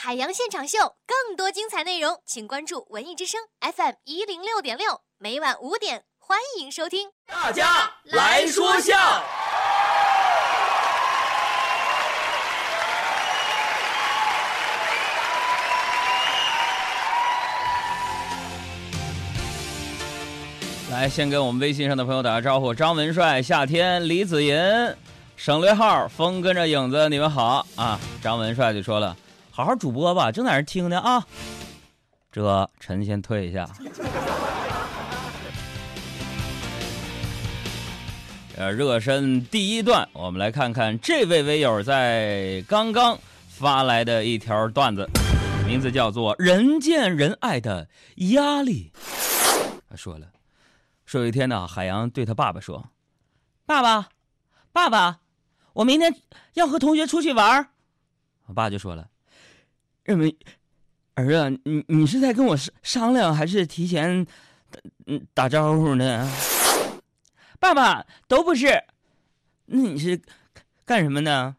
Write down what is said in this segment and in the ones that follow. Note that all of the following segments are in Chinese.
海洋现场秀，更多精彩内容，请关注文艺之声 FM 一零六点六，每晚五点，欢迎收听。大家来说笑。来，先跟我们微信上的朋友打个招呼：张文帅、夏天、李子银、省略号、风跟着影子，你们好啊！张文帅就说了：“好好主播吧，正在那听呢啊。”这臣先退一下。呃，热身第一段，我们来看看这位微友在刚刚发来的一条段子，名字叫做《人见人爱的压力》。他说了。说有一天呢，海洋对他爸爸说：“爸爸，爸爸，我明天要和同学出去玩。”我爸就说了：“认为儿子，你你是在跟我商量，还是提前嗯打招呼呢？”爸爸都不是，那你是干什么呢？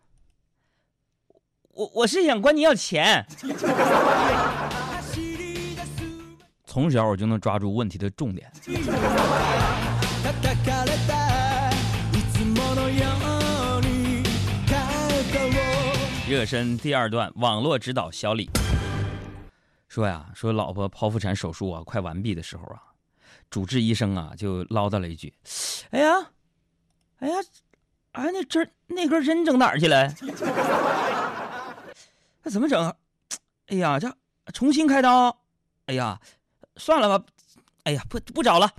我我是想管你要钱。从小我就能抓住问题的重点。热身第二段，网络指导小李说呀，说老婆剖腹产手术啊快完毕的时候啊，主治医生啊就唠叨了一句：“哎呀，哎呀，哎那针那根针整哪儿去了？那怎么整？哎呀，这重新开刀？哎呀！”算了吧，哎呀，不不找了。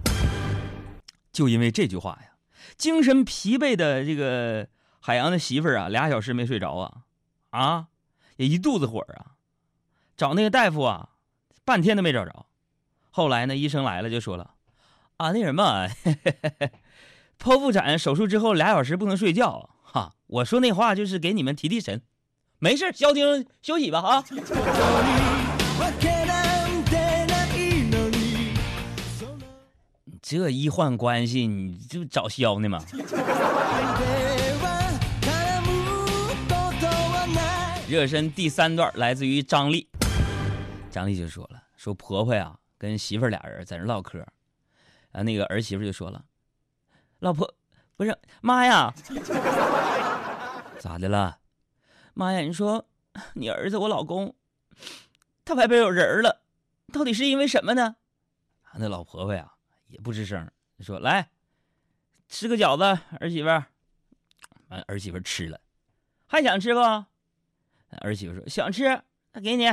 就因为这句话呀，精神疲惫的这个海洋的媳妇儿啊，俩小时没睡着啊，啊，也一肚子火啊，找那个大夫啊，半天都没找着。后来呢，医生来了就说了，啊，那什么，剖腹产手术之后俩小时不能睡觉哈。我说那话就是给你们提提神，没事消停休息吧啊。这医患关系，你就找消呢吗？热身第三段来自于张丽，张丽就说了：“说婆婆呀，跟媳妇俩人在那唠嗑，啊，那个儿媳妇就说了，老婆不是妈呀，咋的了？妈呀，你说你儿子我老公他外边有人了，到底是因为什么呢？啊那老婆婆呀。”也不吱声，说来吃个饺子，儿媳妇，完儿媳妇吃了，还想吃不？儿媳妇说想吃，那给你。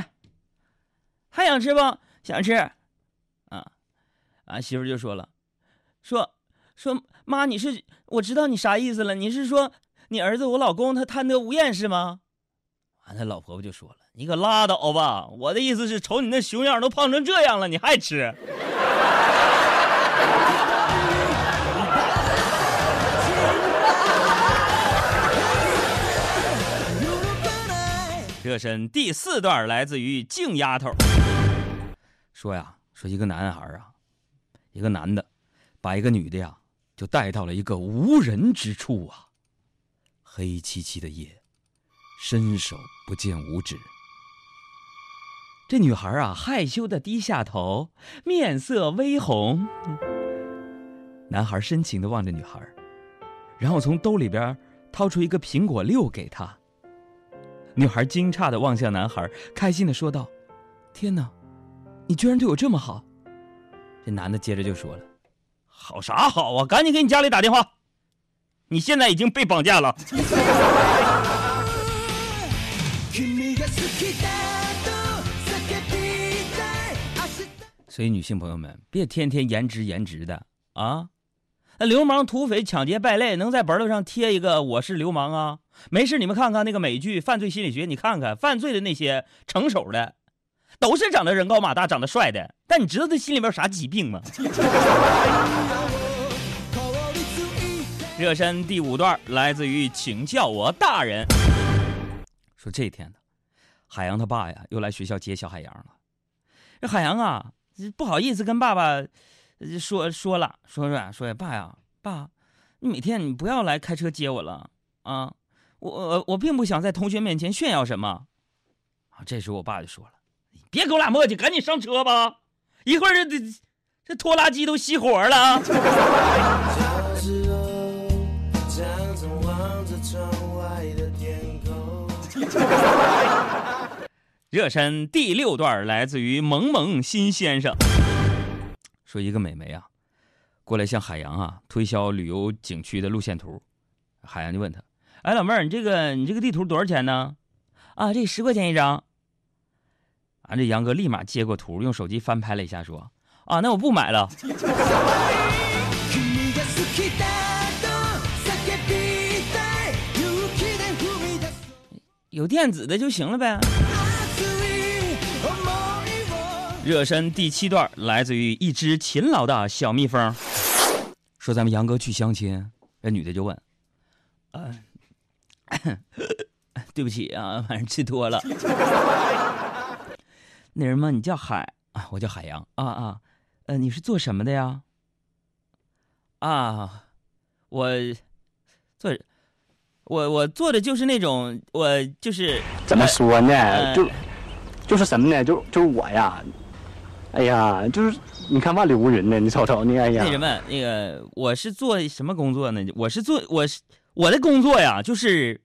还想吃不？想吃，啊，俺媳妇就说了，说说妈，你是我知道你啥意思了，你是说你儿子我老公他贪得无厌是吗？完他老婆婆就说了，你可拉倒吧，我的意思是瞅你那熊样都胖成这样了，你还吃？身第四段来自于静丫头，说呀，说一个男孩啊，一个男的，把一个女的呀，就带到了一个无人之处啊，黑漆漆的夜，伸手不见五指。这女孩啊，害羞的低下头，面色微红。男孩深情的望着女孩，然后从兜里边掏出一个苹果六给她。女孩惊诧的望向男孩，开心的说道：“天哪，你居然对我这么好！”这男的接着就说了：“好啥好啊，赶紧给你家里打电话，你现在已经被绑架了。”所以女性朋友们，别天天颜值颜值的啊！那流氓、土匪、抢劫、败类，能在本头上贴一个“我是流氓”啊？没事，你们看看那个美剧《犯罪心理学》，你看看犯罪的那些成手的，都是长得人高马大、长得帅的。但你知道他心里边有啥疾病吗？热身第五段来自于“请叫我大人”。说这天呢，海洋他爸呀又来学校接小海洋了。这海洋啊，不好意思跟爸爸说说了，说说说爸呀，爸，你每天你不要来开车接我了啊。我我我并不想在同学面前炫耀什么，啊，这时候我爸就说了：“别跟我俩磨叽，赶紧上车吧，一会儿这这这拖拉机都熄火了。”热身第六段来自于萌萌新先生，说一个美眉啊，过来向海洋啊推销旅游景区的路线图，海洋就问他：“哎，老妹儿，你这个你这个地图多少钱呢？”啊，这十块钱一张。啊，这杨哥立马接过图，用手机翻拍了一下，说：“啊，那我不买了。”有电子的就行了呗。热身第七段来自于一只勤劳的小蜜蜂，说咱们杨哥去相亲，那女的就问：“啊，对不起啊，晚上吃多了。那什么？你叫海啊，我叫海洋啊啊，呃，你是做什么的呀？啊，我做。”我我做的就是那种，我就是怎么说呢？就就是什么呢？就就是我呀，哎呀，就是你看万里无云呢，你瞅瞅你，哎呀。那什么，那个我是做什么工作呢？我是做我是我的工作呀，就是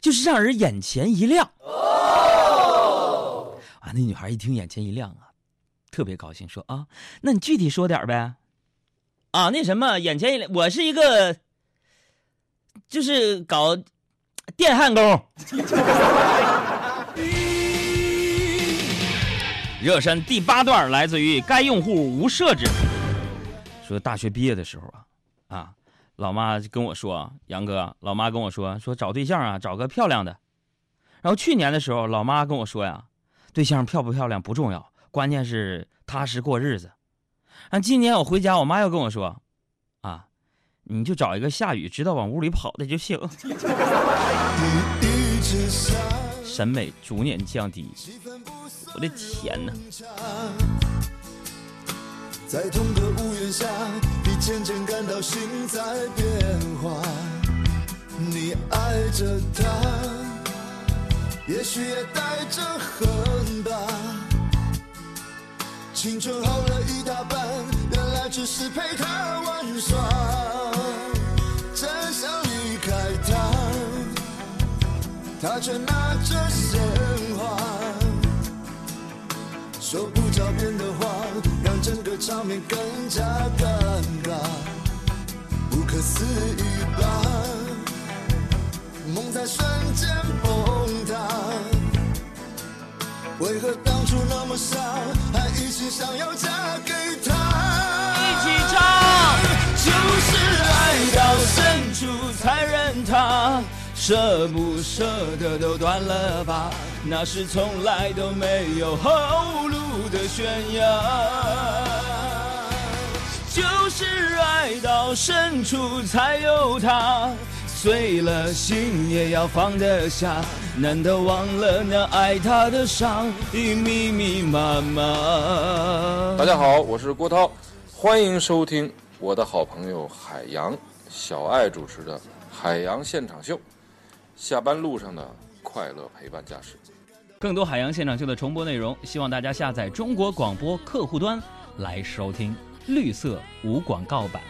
就是让人眼前一亮。哦。啊，那女孩一听眼前一亮啊，特别高兴，说啊，那你具体说点呗。啊，那什么，眼前一亮，我是一个。就是搞电焊工。热身第八段来自于该用户无设置，说大学毕业的时候啊，啊，老妈跟我说，杨哥，老妈跟我说，说找对象啊，找个漂亮的。然后去年的时候，老妈跟我说呀，对象漂不漂亮不重要，关键是踏实过日子。啊，今年我回家，我妈又跟我说，啊。你就找一个下雨知道往屋里跑的就行。审美逐年降低，我的天哪！在同个屋檐下，你渐渐感到心在变化。你爱着他，也许也带着恨吧。青春耗了一大半，原来只是陪他却拿着鲜花，说不着边的话，让整个场面更加尴尬，不可思议吧？梦在瞬间崩塌，为何当初那么傻，还一心想要嫁给他？一起唱，就是爱到深处才认他。舍不舍得都断了吧，那是从来都没有后路的悬崖。就是爱到深处才有他，碎了心也要放得下。难道忘了那爱他的伤已密密麻麻？大家好，我是郭涛，欢迎收听我的好朋友海洋小爱主持的《海洋现场秀》。下班路上的快乐陪伴驾驶，更多海洋现场秀的重播内容，希望大家下载中国广播客户端来收听，绿色无广告版。